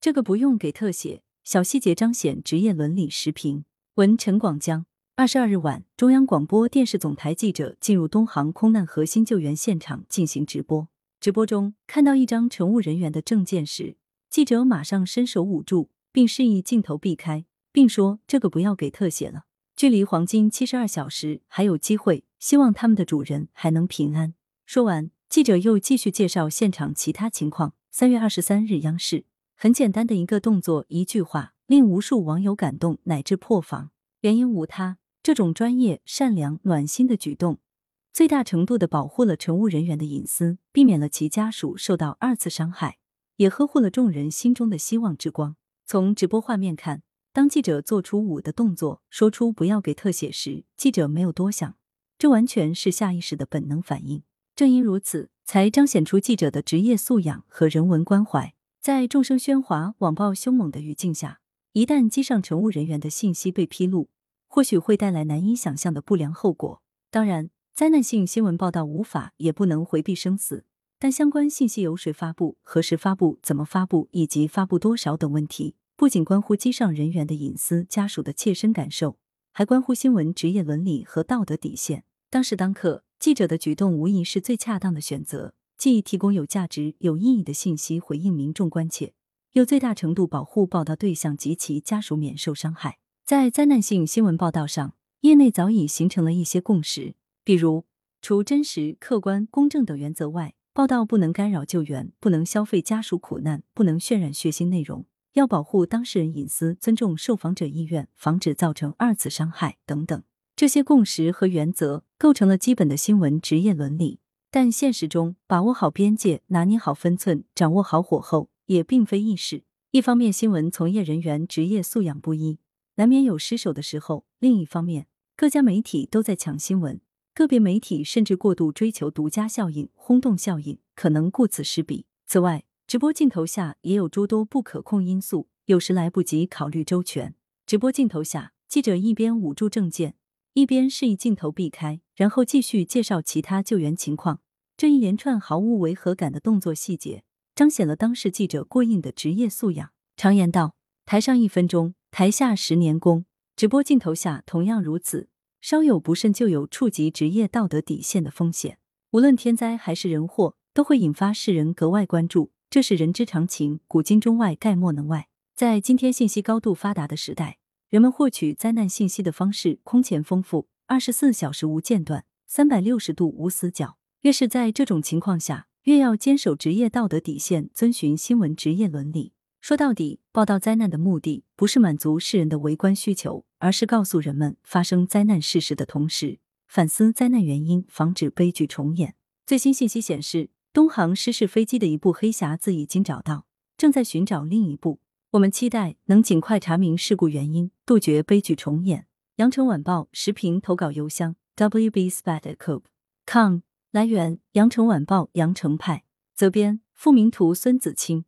这个不用给特写，小细节彰显职业伦理。时评文陈广江。二十二日晚，中央广播电视总台记者进入东航空难核心救援现场进行直播。直播中看到一张乘务人员的证件时，记者马上伸手捂住，并示意镜头避开，并说：“这个不要给特写了。”距离黄金七十二小时还有机会，希望他们的主人还能平安。说完，记者又继续介绍现场其他情况。三月二十三日，央视。很简单的一个动作，一句话，令无数网友感动乃至破防。原因无他，这种专业、善良、暖心的举动，最大程度的保护了乘务人员的隐私，避免了其家属受到二次伤害，也呵护了众人心中的希望之光。从直播画面看，当记者做出五的动作，说出不要给特写时，记者没有多想，这完全是下意识的本能反应。正因如此，才彰显出记者的职业素养和人文关怀。在众生喧哗、网暴凶猛的语境下，一旦机上乘务人员的信息被披露，或许会带来难以想象的不良后果。当然，灾难性新闻报道无法也不能回避生死，但相关信息由谁发布、何时发布、怎么发布以及发布多少等问题，不仅关乎机上人员的隐私、家属的切身感受，还关乎新闻职业伦理和道德底线。当时当刻，记者的举动无疑是最恰当的选择。既提供有价值、有意义的信息回应民众关切，又最大程度保护报道对象及其家属免受伤害。在灾难性新闻报道上，业内早已形成了一些共识，比如，除真实、客观、公正等原则外，报道不能干扰救援，不能消费家属苦难，不能渲染血腥内容，要保护当事人隐私，尊重受访者意愿，防止造成二次伤害等等。这些共识和原则构成了基本的新闻职业伦理。但现实中，把握好边界、拿捏好分寸、掌握好火候，也并非易事。一方面，新闻从业人员职业素养不一，难免有失手的时候；另一方面，各家媒体都在抢新闻，个别媒体甚至过度追求独家效应、轰动效应，可能顾此失彼。此外，直播镜头下也有诸多不可控因素，有时来不及考虑周全。直播镜头下，记者一边捂住证件。一边示意镜头避开，然后继续介绍其他救援情况。这一连串毫无违和感的动作细节，彰显了当事记者过硬的职业素养。常言道：“台上一分钟，台下十年功。”直播镜头下同样如此，稍有不慎就有触及职业道德底线的风险。无论天灾还是人祸，都会引发世人格外关注，这是人之常情，古今中外概莫能外。在今天信息高度发达的时代。人们获取灾难信息的方式空前丰富，二十四小时无间断，三百六十度无死角。越是在这种情况下，越要坚守职业道德底线，遵循新闻职业伦理。说到底，报道灾难的目的不是满足世人的围观需求，而是告诉人们发生灾难事实的同时，反思灾难原因，防止悲剧重演。最新信息显示，东航失事飞机的一部黑匣子已经找到，正在寻找另一部。我们期待能尽快查明事故原因，杜绝悲剧重演。羊城晚报时评投稿邮箱：wbspat@com。来源：羊城晚报羊城派。责编：付明图，孙子清。